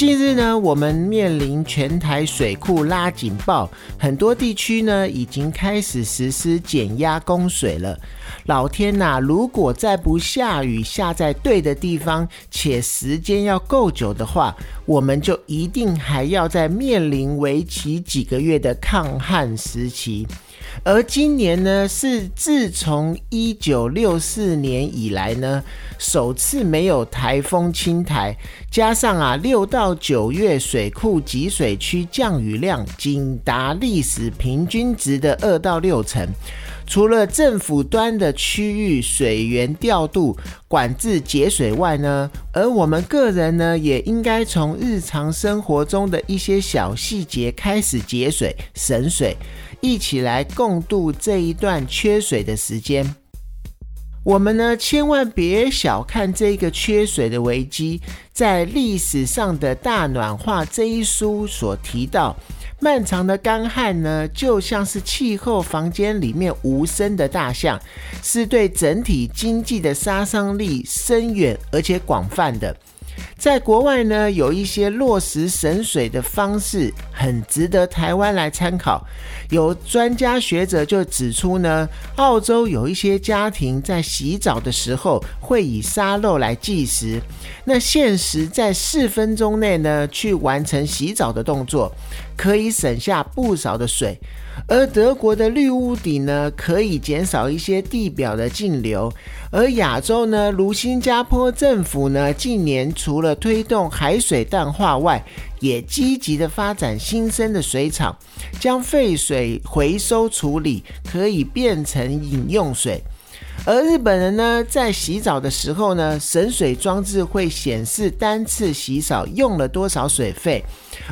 近日呢，我们面临全台水库拉警报，很多地区呢已经开始实施减压供水了。老天呐，如果再不下雨下在对的地方，且时间要够久的话，我们就一定还要在面临为期几个月的抗旱时期。而今年呢，是自从一九六四年以来呢，首次没有台风侵台，加上啊六到九月水库集水区降雨量仅达历史平均值的二到六成。除了政府端的区域水源调度管制节水外呢，而我们个人呢，也应该从日常生活中的一些小细节开始节水省水。一起来共度这一段缺水的时间。我们呢，千万别小看这个缺水的危机。在历史上的大暖化这一书所提到，漫长的干旱呢，就像是气候房间里面无声的大象，是对整体经济的杀伤力深远而且广泛的。在国外呢，有一些落实省水的方式，很值得台湾来参考。有专家学者就指出呢，澳洲有一些家庭在洗澡的时候会以沙漏来计时，那限时在四分钟内呢去完成洗澡的动作，可以省下不少的水。而德国的绿屋顶呢，可以减少一些地表的径流。而亚洲呢，如新加坡政府呢，近年除了推动海水淡化外，也积极的发展新生的水厂，将废水回收处理，可以变成饮用水。而日本人呢，在洗澡的时候呢，省水装置会显示单次洗澡用了多少水费。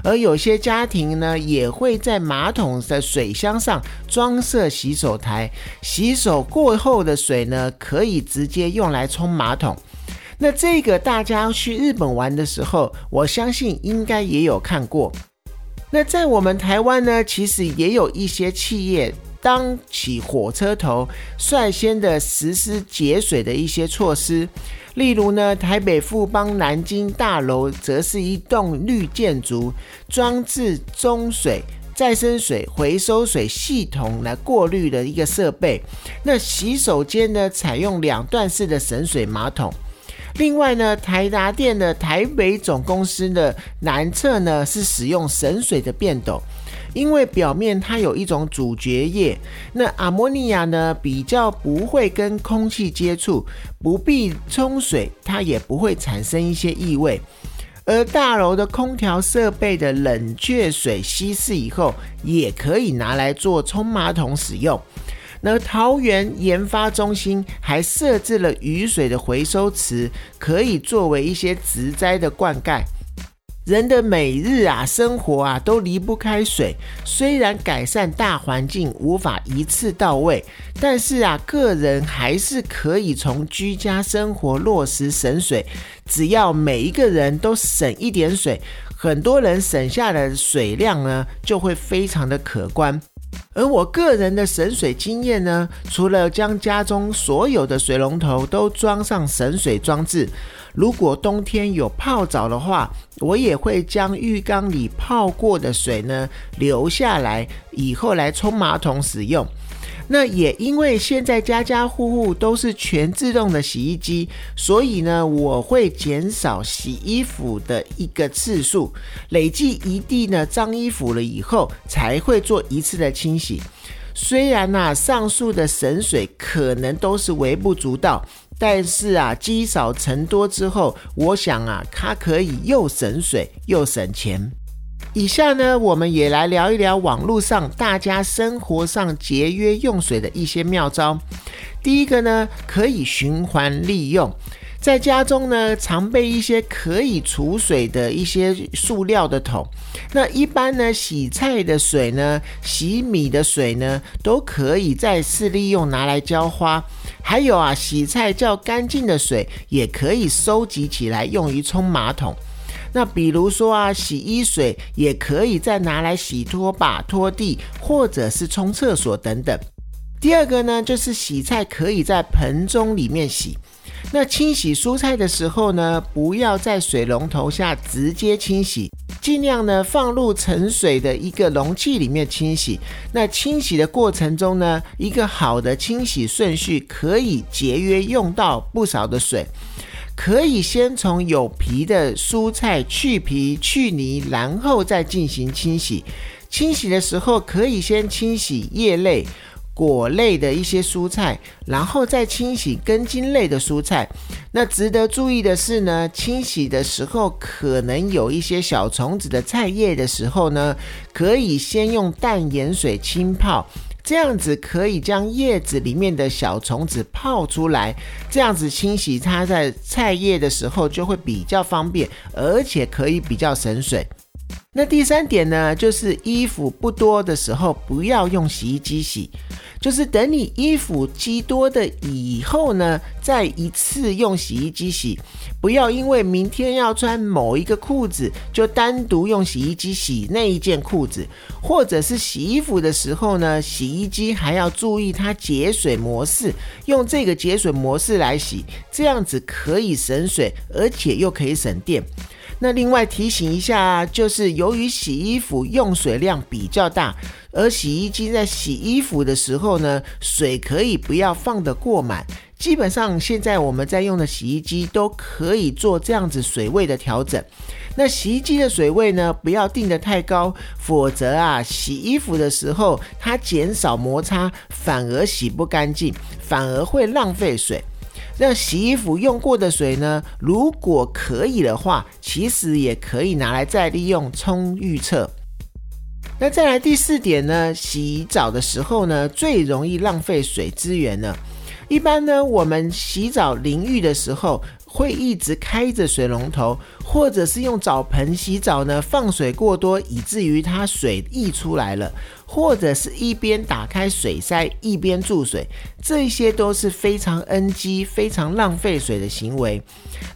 而有些家庭呢，也会在马桶的水箱上装设洗手台，洗手过后的水呢，可以直接用来冲马桶。那这个大家去日本玩的时候，我相信应该也有看过。那在我们台湾呢，其实也有一些企业当起火车头，率先的实施节水的一些措施。例如呢，台北富邦南京大楼则是一栋绿建筑，装置中水再生水回收水系统来过滤的一个设备。那洗手间呢，采用两段式的省水马桶。另外呢，台达电的台北总公司的南侧呢，是使用省水的便斗。因为表面它有一种阻绝液，那阿摩尼亚呢比较不会跟空气接触，不必冲水，它也不会产生一些异味。而大楼的空调设备的冷却水稀释以后，也可以拿来做冲马桶使用。那桃园研发中心还设置了雨水的回收池，可以作为一些植栽的灌溉。人的每日啊生活啊都离不开水，虽然改善大环境无法一次到位，但是啊个人还是可以从居家生活落实省水。只要每一个人都省一点水，很多人省下的水量呢就会非常的可观。而我个人的省水经验呢，除了将家中所有的水龙头都装上省水装置。如果冬天有泡澡的话，我也会将浴缸里泡过的水呢留下来，以后来冲马桶使用。那也因为现在家家户户都是全自动的洗衣机，所以呢，我会减少洗衣服的一个次数，累计一地呢脏衣服了以后，才会做一次的清洗。虽然呐，上述的省水可能都是微不足道。但是啊，积少成多之后，我想啊，它可以又省水又省钱。以下呢，我们也来聊一聊网络上大家生活上节约用水的一些妙招。第一个呢，可以循环利用。在家中呢，常备一些可以储水的一些塑料的桶。那一般呢，洗菜的水呢，洗米的水呢，都可以再次利用拿来浇花。还有啊，洗菜较干净的水也可以收集起来用于冲马桶。那比如说啊，洗衣水也可以再拿来洗拖把、拖地，或者是冲厕所等等。第二个呢，就是洗菜可以在盆中里面洗。那清洗蔬菜的时候呢，不要在水龙头下直接清洗，尽量呢放入盛水的一个容器里面清洗。那清洗的过程中呢，一个好的清洗顺序可以节约用到不少的水。可以先从有皮的蔬菜去皮去泥，然后再进行清洗。清洗的时候可以先清洗叶类。果类的一些蔬菜，然后再清洗根茎类的蔬菜。那值得注意的是呢，清洗的时候可能有一些小虫子的菜叶的时候呢，可以先用淡盐水浸泡，这样子可以将叶子里面的小虫子泡出来。这样子清洗它在菜叶的时候就会比较方便，而且可以比较省水。那第三点呢，就是衣服不多的时候，不要用洗衣机洗，就是等你衣服积多的以后呢，再一次用洗衣机洗。不要因为明天要穿某一个裤子，就单独用洗衣机洗那一件裤子，或者是洗衣服的时候呢，洗衣机还要注意它节水模式，用这个节水模式来洗，这样子可以省水，而且又可以省电。那另外提醒一下，就是由于洗衣服用水量比较大，而洗衣机在洗衣服的时候呢，水可以不要放得过满。基本上现在我们在用的洗衣机都可以做这样子水位的调整。那洗衣机的水位呢，不要定得太高，否则啊，洗衣服的时候它减少摩擦，反而洗不干净，反而会浪费水。那洗衣服用过的水呢？如果可以的话，其实也可以拿来再利用冲预测。那再来第四点呢？洗澡的时候呢，最容易浪费水资源了。一般呢，我们洗澡淋浴的时候。会一直开着水龙头，或者是用澡盆洗澡呢？放水过多，以至于它水溢出来了，或者是一边打开水塞一边注水，这些都是非常 NG、非常浪费水的行为。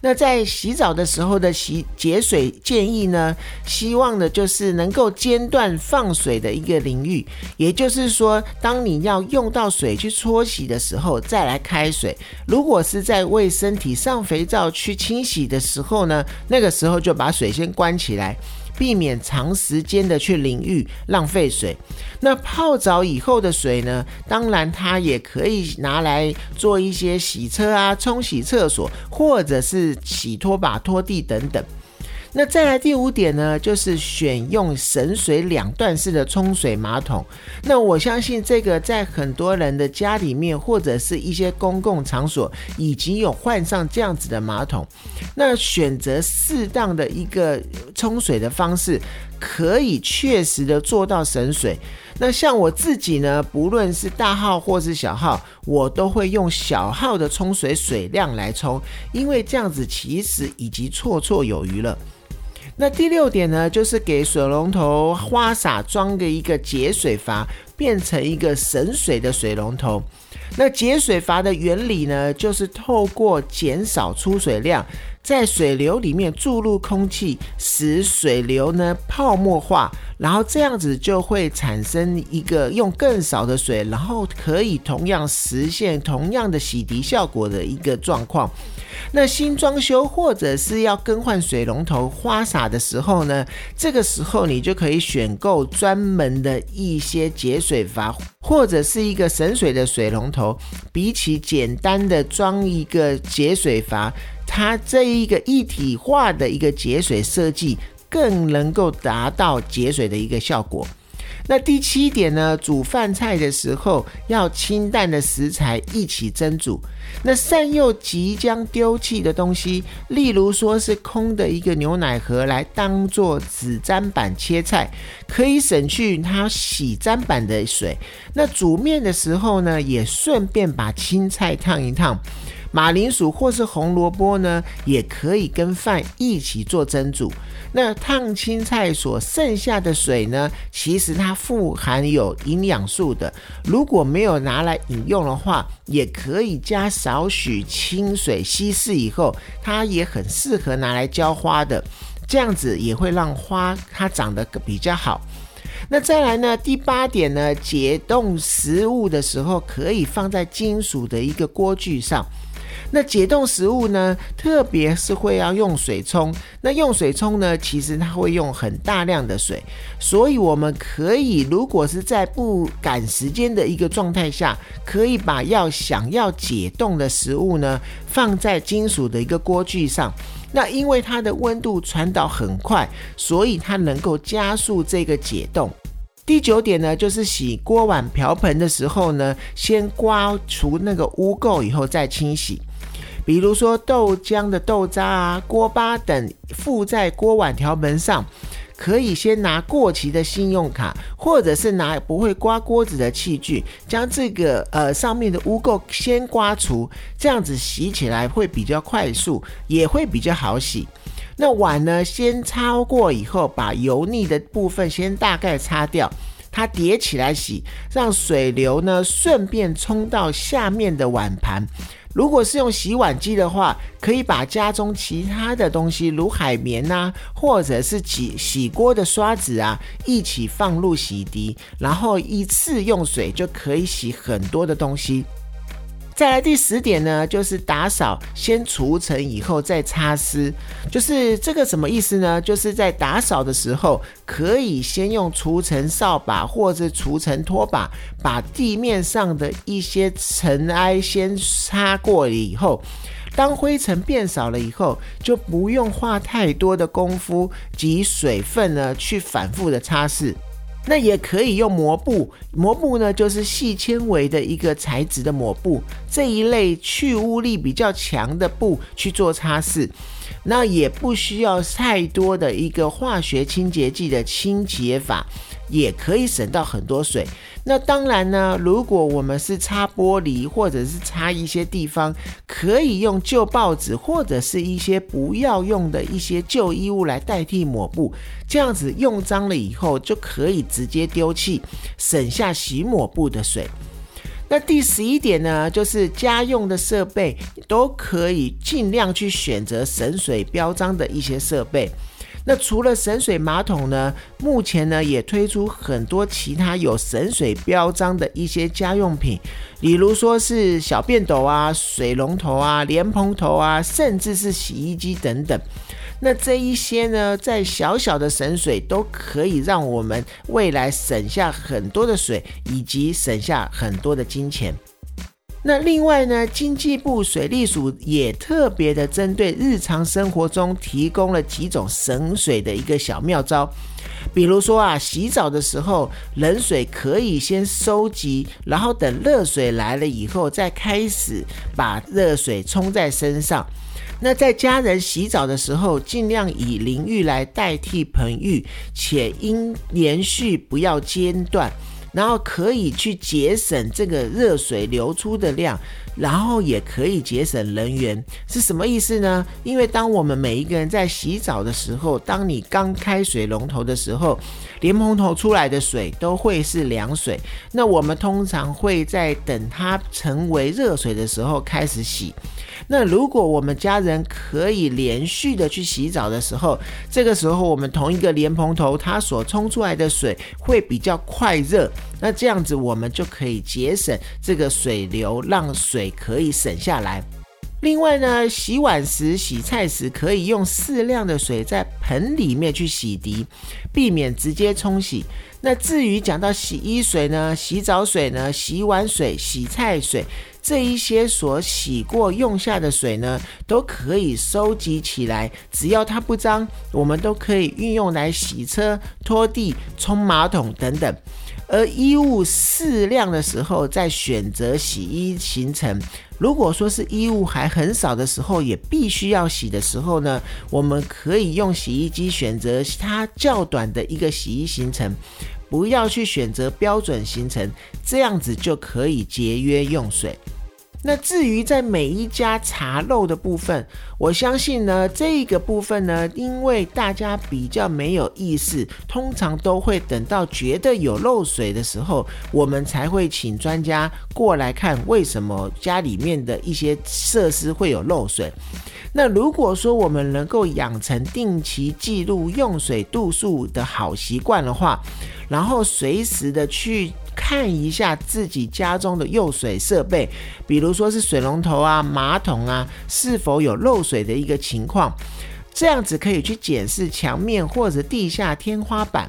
那在洗澡的时候的洗节水建议呢？希望的就是能够间断放水的一个淋浴，也就是说，当你要用到水去搓洗的时候，再来开水。如果是在为身体上肥皂去清洗的时候呢，那个时候就把水先关起来，避免长时间的去淋浴浪费水。那泡澡以后的水呢，当然它也可以拿来做一些洗车啊、冲洗厕所，或者是洗拖把、拖地等等。那再来第五点呢，就是选用省水两段式的冲水马桶。那我相信这个在很多人的家里面，或者是一些公共场所，已经有换上这样子的马桶。那选择适当的一个冲水的方式，可以确实的做到省水。那像我自己呢，不论是大号或是小号，我都会用小号的冲水水量来冲，因为这样子其实已经绰绰有余了。那第六点呢，就是给水龙头花洒装个一个节水阀，变成一个省水的水龙头。那节水阀的原理呢，就是透过减少出水量。在水流里面注入空气，使水流呢泡沫化，然后这样子就会产生一个用更少的水，然后可以同样实现同样的洗涤效果的一个状况。那新装修或者是要更换水龙头花洒的时候呢，这个时候你就可以选购专门的一些节水阀，或者是一个省水的水龙头，比起简单的装一个节水阀。它这一个一体化的一个节水设计，更能够达到节水的一个效果。那第七点呢？煮饭菜的时候要清淡的食材一起蒸煮。那善用即将丢弃的东西，例如说是空的一个牛奶盒来当做纸砧板切菜，可以省去它洗砧板的水。那煮面的时候呢，也顺便把青菜烫一烫。马铃薯或是红萝卜呢，也可以跟饭一起做蒸煮。那烫青菜所剩下的水呢，其实它富含有营养素的。如果没有拿来饮用的话，也可以加少许清水稀释以后，它也很适合拿来浇花的。这样子也会让花它长得比较好。那再来呢？第八点呢，解冻食物的时候可以放在金属的一个锅具上。那解冻食物呢，特别是会要用水冲。那用水冲呢，其实它会用很大量的水，所以我们可以，如果是在不赶时间的一个状态下，可以把要想要解冻的食物呢，放在金属的一个锅具上。那因为它的温度传导很快，所以它能够加速这个解冻。第九点呢，就是洗锅碗瓢盆的时候呢，先刮除那个污垢以后再清洗。比如说豆浆的豆渣啊、锅巴等附在锅碗瓢盆上。可以先拿过期的信用卡，或者是拿不会刮锅子的器具，将这个呃上面的污垢先刮除，这样子洗起来会比较快速，也会比较好洗。那碗呢，先擦过以后，把油腻的部分先大概擦掉，它叠起来洗，让水流呢顺便冲到下面的碗盘。如果是用洗碗机的话，可以把家中其他的东西，如海绵呐，或者是洗洗锅的刷子啊，一起放入洗涤，然后一次用水就可以洗很多的东西。再来第十点呢，就是打扫，先除尘以后再擦拭，就是这个什么意思呢？就是在打扫的时候，可以先用除尘扫把或者除尘拖把，把地面上的一些尘埃先擦过了以后，当灰尘变少了以后，就不用花太多的功夫及水分呢，去反复的擦拭。那也可以用膜布，膜布呢就是细纤维的一个材质的膜布，这一类去污力比较强的布去做擦拭。那也不需要太多的一个化学清洁剂的清洁法，也可以省到很多水。那当然呢，如果我们是擦玻璃或者是擦一些地方，可以用旧报纸或者是一些不要用的一些旧衣物来代替抹布，这样子用脏了以后就可以直接丢弃，省下洗抹布的水。那第十一点呢，就是家用的设备都可以尽量去选择省水标章的一些设备。那除了省水马桶呢，目前呢也推出很多其他有省水标章的一些家用品，比如说是小便斗啊、水龙头啊、莲蓬头啊，甚至是洗衣机等等。那这一些呢，在小小的省水都可以让我们未来省下很多的水，以及省下很多的金钱。那另外呢，经济部水利署也特别的针对日常生活中提供了几种省水的一个小妙招，比如说啊，洗澡的时候冷水可以先收集，然后等热水来了以后再开始把热水冲在身上。那在家人洗澡的时候，尽量以淋浴来代替盆浴，且应连续不要间断，然后可以去节省这个热水流出的量。然后也可以节省能源，是什么意思呢？因为当我们每一个人在洗澡的时候，当你刚开水龙头的时候，莲蓬头出来的水都会是凉水。那我们通常会在等它成为热水的时候开始洗。那如果我们家人可以连续的去洗澡的时候，这个时候我们同一个莲蓬头它所冲出来的水会比较快热。那这样子我们就可以节省这个水流，让水。可以省下来。另外呢，洗碗时、洗菜时可以用适量的水在盆里面去洗涤，避免直接冲洗。那至于讲到洗衣水呢、洗澡水呢、洗碗水、洗菜水这一些所洗过用下的水呢，都可以收集起来，只要它不脏，我们都可以运用来洗车、拖地、冲马桶等等。而衣物适量的时候，再选择洗衣行程。如果说是衣物还很少的时候，也必须要洗的时候呢，我们可以用洗衣机选择它较短的一个洗衣行程，不要去选择标准行程，这样子就可以节约用水。那至于在每一家茶漏的部分，我相信呢，这个部分呢，因为大家比较没有意识，通常都会等到觉得有漏水的时候，我们才会请专家过来看为什么家里面的一些设施会有漏水。那如果说我们能够养成定期记录用水度数的好习惯的话，然后随时的去。看一下自己家中的用水设备，比如说是水龙头啊、马桶啊，是否有漏水的一个情况，这样子可以去检视墙面或者地下天花板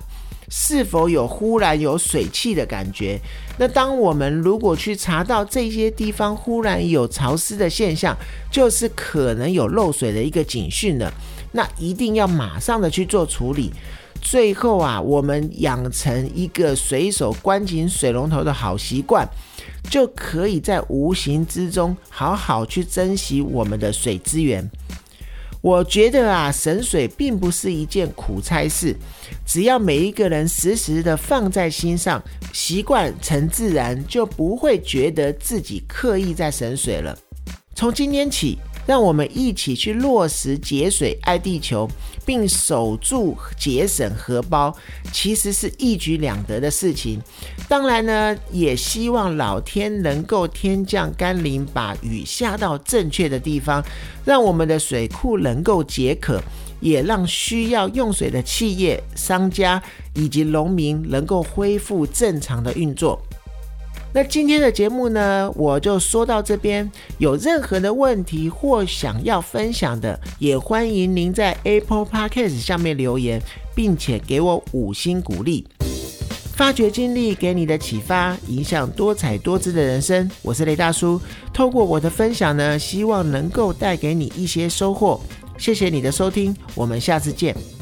是否有忽然有水汽的感觉。那当我们如果去查到这些地方忽然有潮湿的现象，就是可能有漏水的一个警讯了。那一定要马上的去做处理。最后啊，我们养成一个随手关紧水龙头的好习惯，就可以在无形之中好好去珍惜我们的水资源。我觉得啊，省水并不是一件苦差事，只要每一个人时时的放在心上，习惯成自然，就不会觉得自己刻意在省水了。从今天起。让我们一起去落实节水爱地球，并守住节省荷包，其实是一举两得的事情。当然呢，也希望老天能够天降甘霖，把雨下到正确的地方，让我们的水库能够解渴，也让需要用水的企业、商家以及农民能够恢复正常的运作。那今天的节目呢，我就说到这边。有任何的问题或想要分享的，也欢迎您在 Apple Podcast 下面留言，并且给我五星鼓励。发掘经历给你的启发，影响多彩多姿的人生。我是雷大叔，透过我的分享呢，希望能够带给你一些收获。谢谢你的收听，我们下次见。